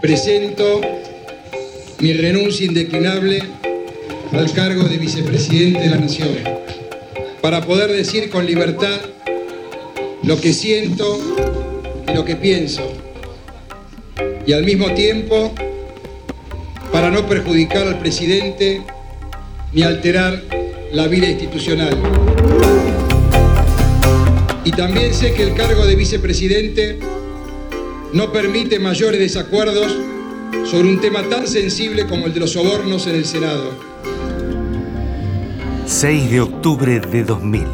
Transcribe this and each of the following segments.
presento mi renuncia indeclinable al cargo de vicepresidente de la Nación, para poder decir con libertad lo que siento y lo que pienso, y al mismo tiempo para no perjudicar al presidente ni alterar la vida institucional. Y también sé que el cargo de vicepresidente no permite mayores desacuerdos sobre un tema tan sensible como el de los sobornos en el Senado. 6 de octubre de 2000.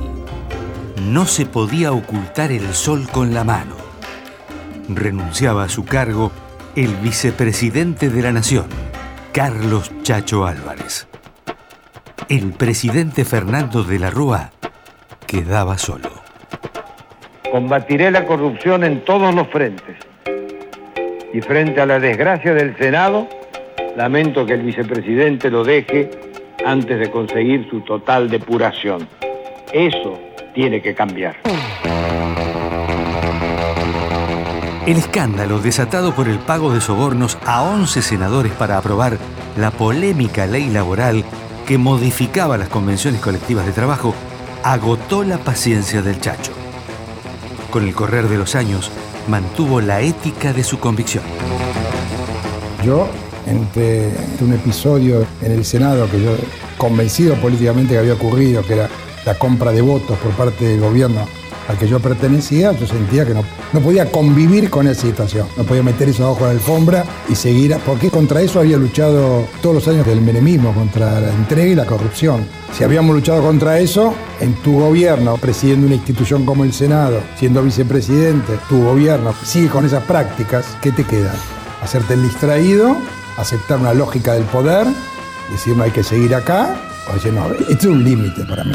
No se podía ocultar el sol con la mano. Renunciaba a su cargo el vicepresidente de la Nación, Carlos Chacho Álvarez. El presidente Fernando de la Rúa quedaba solo. Combatiré la corrupción en todos los frentes y frente a la desgracia del Senado, lamento que el vicepresidente lo deje antes de conseguir su total depuración. Eso tiene que cambiar. El escándalo desatado por el pago de sobornos a 11 senadores para aprobar la polémica ley laboral que modificaba las convenciones colectivas de trabajo agotó la paciencia del Chacho. Con el correr de los años, mantuvo la ética de su convicción. Yo, entre, un episodio en el Senado que yo, convencido políticamente que había ocurrido, que era la compra de votos por parte del gobierno al que yo pertenecía, yo sentía que no, no podía convivir con esa situación. No podía meter eso abajo de la alfombra y seguir, porque contra eso había luchado todos los años del menemismo, contra la entrega y la corrupción. Si habíamos luchado contra eso, en tu gobierno, presidiendo una institución como el Senado, siendo vicepresidente, tu gobierno sigue con esas prácticas, ¿qué te queda? Hacerte el distraído, aceptar una lógica del poder, decir no hay que seguir acá, o decir no, esto es un límite para mí.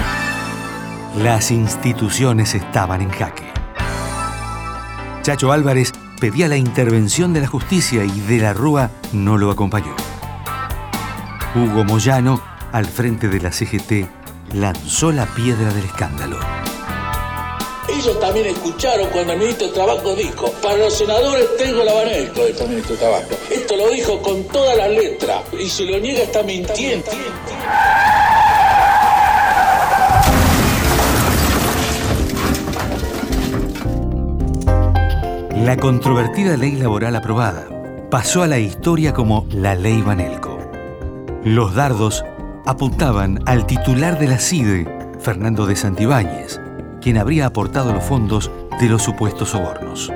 Las instituciones estaban en jaque. Chacho Álvarez pedía la intervención de la justicia y de la Rúa no lo acompañó. Hugo Moyano, al frente de la CGT, lanzó la piedra del escándalo. Ellos también escucharon cuando el ministro de Trabajo dijo, para los senadores tengo la Banelco, el ministro de Trabajo. Esto lo dijo con toda la letra y si lo niega está mintiendo. La controvertida ley laboral aprobada pasó a la historia como la Ley Banelco. Los dardos apuntaban al titular de la CIDE, Fernando de Santibáñez, quien habría aportado los fondos de los supuestos sobornos.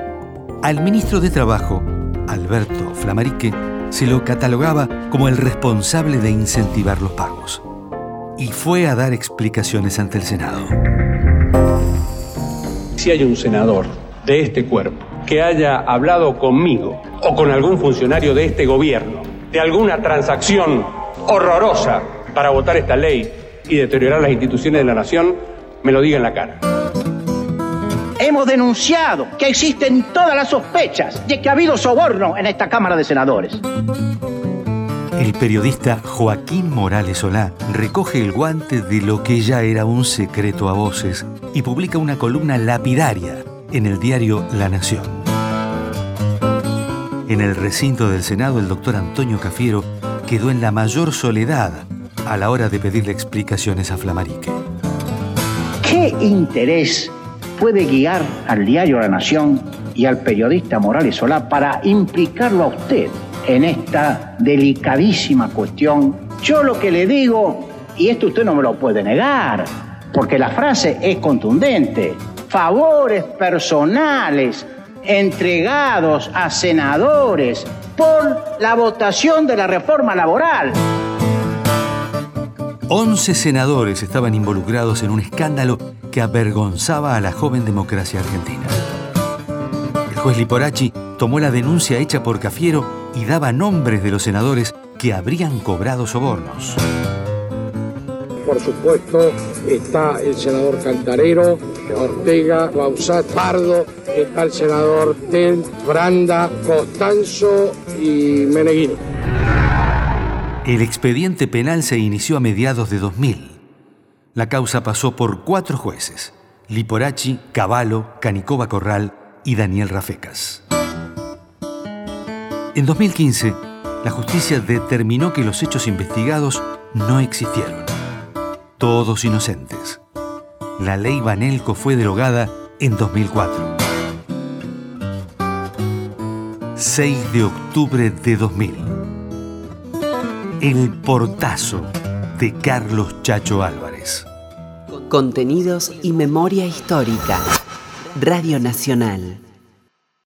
Al ministro de Trabajo, Alberto Flamarique, se lo catalogaba como el responsable de incentivar los pagos. Y fue a dar explicaciones ante el Senado. Si hay un senador de este cuerpo que haya hablado conmigo o con algún funcionario de este gobierno de alguna transacción horrorosa para votar esta ley y deteriorar las instituciones de la nación, me lo diga en la cara. Hemos denunciado que existen todas las sospechas de que ha habido soborno en esta Cámara de Senadores. El periodista Joaquín Morales Solá recoge el guante de lo que ya era un secreto a voces y publica una columna lapidaria en el diario La Nación. En el recinto del Senado, el doctor Antonio Cafiero quedó en la mayor soledad a la hora de pedirle explicaciones a Flamarique. ¿Qué interés puede guiar al diario La Nación y al periodista Morales Solá para implicarlo a usted en esta delicadísima cuestión? Yo lo que le digo, y esto usted no me lo puede negar, porque la frase es contundente, favores personales entregados a senadores por la votación de la reforma laboral. 11 senadores estaban involucrados en un escándalo que avergonzaba a la joven democracia argentina. El juez Liporachi tomó la denuncia hecha por Cafiero y daba nombres de los senadores que habrían cobrado sobornos por supuesto, está el senador Cantarero, Ortega, Bausat, Pardo, está el senador Tel, Branda, Costanzo y Meneghini. El expediente penal se inició a mediados de 2000. La causa pasó por cuatro jueces, Liporachi, Cavallo, Canicova Corral y Daniel Rafecas. En 2015, la justicia determinó que los hechos investigados no existieron. Todos inocentes. La ley Banelco fue derogada en 2004. 6 de octubre de 2000. El portazo de Carlos Chacho Álvarez. Contenidos y memoria histórica. Radio Nacional.